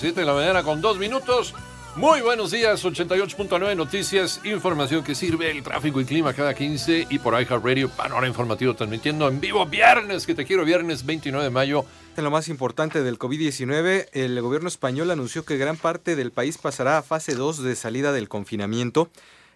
7 de la mañana con dos minutos. Muy buenos días, 88.9 Noticias, información que sirve el tráfico y clima cada 15 y por iHeartRadio, Panorama Informativo transmitiendo en vivo viernes, que te quiero, viernes 29 de mayo. En lo más importante del COVID-19, el gobierno español anunció que gran parte del país pasará a fase 2 de salida del confinamiento,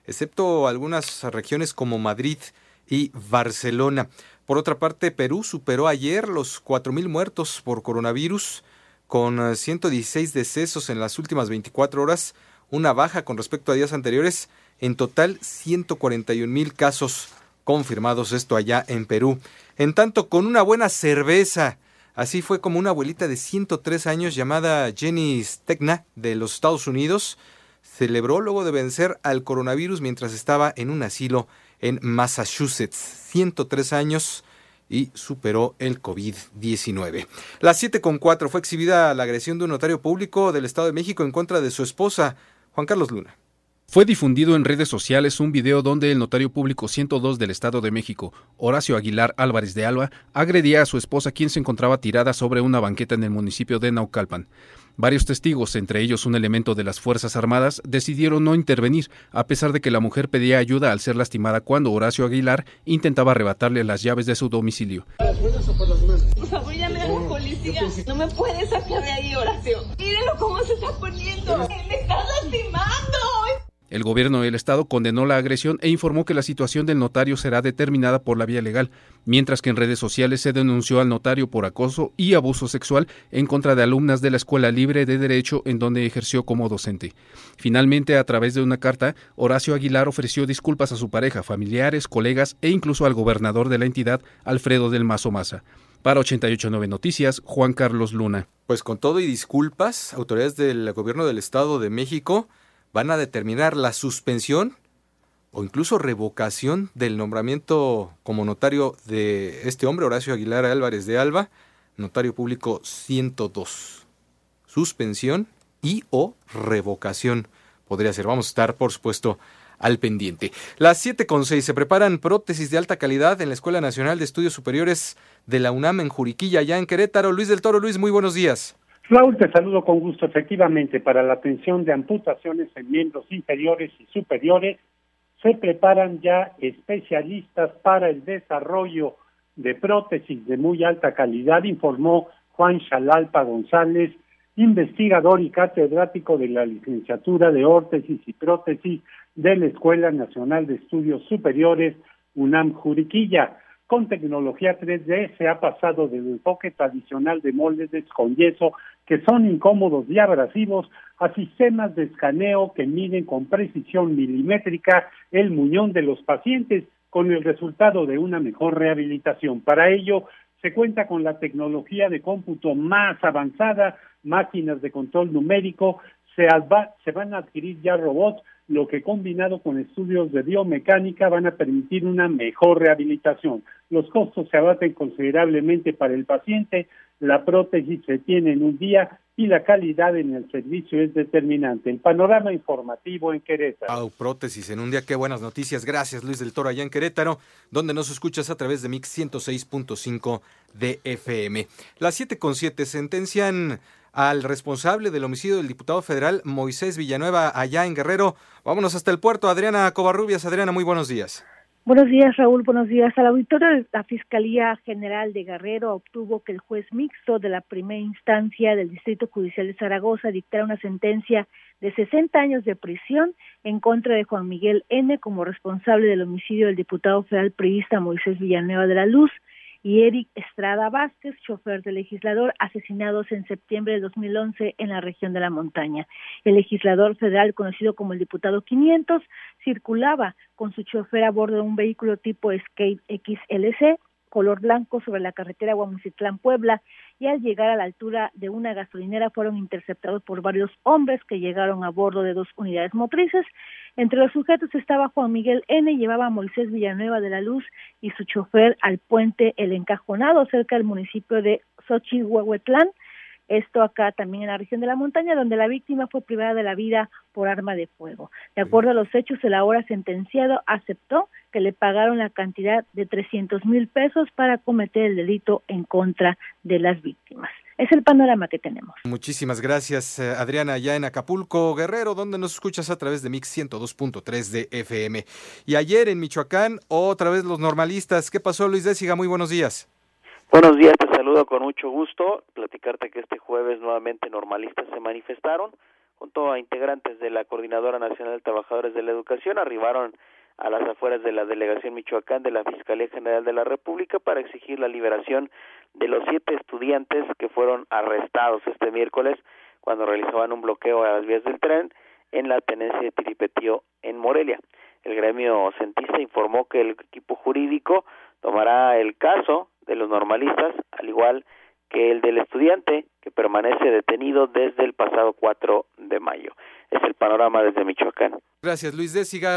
excepto algunas regiones como Madrid y Barcelona. Por otra parte, Perú superó ayer los 4.000 muertos por coronavirus con 116 decesos en las últimas 24 horas, una baja con respecto a días anteriores. En total, 141 mil casos confirmados, esto allá en Perú. En tanto, con una buena cerveza. Así fue como una abuelita de 103 años llamada Jenny Stegna de los Estados Unidos celebró luego de vencer al coronavirus mientras estaba en un asilo en Massachusetts. 103 años y superó el COVID-19. Las 7.4 fue exhibida la agresión de un notario público del Estado de México en contra de su esposa, Juan Carlos Luna. Fue difundido en redes sociales un video donde el notario público 102 del Estado de México, Horacio Aguilar Álvarez de Alba, agredía a su esposa quien se encontraba tirada sobre una banqueta en el municipio de Naucalpan. Varios testigos, entre ellos un elemento de las Fuerzas Armadas, decidieron no intervenir, a pesar de que la mujer pedía ayuda al ser lastimada cuando Horacio Aguilar intentaba arrebatarle las llaves de su domicilio. Por favor, llame a la policía. No me puedes sacar de ahí, Horacio. Mírenlo cómo se está poniendo. El gobierno del estado condenó la agresión e informó que la situación del notario será determinada por la vía legal, mientras que en redes sociales se denunció al notario por acoso y abuso sexual en contra de alumnas de la Escuela Libre de Derecho en donde ejerció como docente. Finalmente, a través de una carta, Horacio Aguilar ofreció disculpas a su pareja, familiares, colegas e incluso al gobernador de la entidad, Alfredo del Mazo Maza. Para 889 Noticias, Juan Carlos Luna. Pues con todo y disculpas, autoridades del gobierno del Estado de México van a determinar la suspensión o incluso revocación del nombramiento como notario de este hombre, Horacio Aguilar Álvarez de Alba, notario público 102. Suspensión y o revocación podría ser. Vamos a estar, por supuesto, al pendiente. Las 7.6 se preparan prótesis de alta calidad en la Escuela Nacional de Estudios Superiores de la UNAM en Juriquilla, ya en Querétaro. Luis del Toro, Luis, muy buenos días. Raúl, te saludo con gusto. Efectivamente, para la atención de amputaciones en miembros inferiores y superiores, se preparan ya especialistas para el desarrollo de prótesis de muy alta calidad, informó Juan Chalalpa González, investigador y catedrático de la licenciatura de órtesis y prótesis de la Escuela Nacional de Estudios Superiores, UNAM Juriquilla con tecnología 3D se ha pasado del enfoque tradicional de moldes con yeso que son incómodos y abrasivos a sistemas de escaneo que miden con precisión milimétrica el muñón de los pacientes con el resultado de una mejor rehabilitación. Para ello se cuenta con la tecnología de cómputo más avanzada, máquinas de control numérico, se, se van a adquirir ya robots lo que combinado con estudios de biomecánica van a permitir una mejor rehabilitación. Los costos se abaten considerablemente para el paciente, la prótesis se tiene en un día y la calidad en el servicio es determinante. El panorama informativo en Querétaro. prótesis en un día, qué buenas noticias. Gracias Luis del Toro allá en Querétaro, donde nos escuchas a través de Mix 106.5 de FM. Las 7 con 7 sentencian al responsable del homicidio del diputado federal Moisés Villanueva allá en Guerrero. Vámonos hasta el puerto. Adriana Covarrubias. Adriana, muy buenos días. Buenos días, Raúl. Buenos días. Al auditorio de la Fiscalía General de Guerrero obtuvo que el juez mixto de la primera instancia del Distrito Judicial de Zaragoza dictara una sentencia de 60 años de prisión en contra de Juan Miguel N. como responsable del homicidio del diputado federal priista Moisés Villanueva de la Luz y Eric Estrada Vázquez, chofer del legislador, asesinados en septiembre de 2011 en la región de la montaña. El legislador federal, conocido como el diputado 500, circulaba con su chofer a bordo de un vehículo tipo Escape XLC color blanco sobre la carretera Guamucitlán-Puebla y al llegar a la altura de una gasolinera fueron interceptados por varios hombres que llegaron a bordo de dos unidades motrices. Entre los sujetos estaba Juan Miguel N., llevaba a Moisés Villanueva de la Luz y su chofer al puente El Encajonado cerca del municipio de Xochihuehuetlán. Esto acá también en la región de la montaña, donde la víctima fue privada de la vida por arma de fuego. De acuerdo a los hechos, el ahora sentenciado aceptó que le pagaron la cantidad de 300 mil pesos para cometer el delito en contra de las víctimas. Es el panorama que tenemos. Muchísimas gracias, eh, Adriana, ya en Acapulco, Guerrero, donde nos escuchas a través de Mix 102.3 de FM. Y ayer en Michoacán, otra vez los normalistas. ¿Qué pasó, Luis Déciga? Muy buenos días. Buenos días, te saludo con mucho gusto. Platicarte que este jueves nuevamente normalistas se manifestaron junto a integrantes de la Coordinadora Nacional de Trabajadores de la Educación. Arribaron a las afueras de la delegación Michoacán de la Fiscalía General de la República para exigir la liberación de los siete estudiantes que fueron arrestados este miércoles cuando realizaban un bloqueo a las vías del tren en la tenencia de Tiripetío en Morelia. El gremio centista informó que el equipo jurídico tomará el caso de los normalistas, al igual que el del estudiante que permanece detenido desde el pasado 4 de mayo. Es el panorama desde Michoacán. Gracias, Luis Déciga.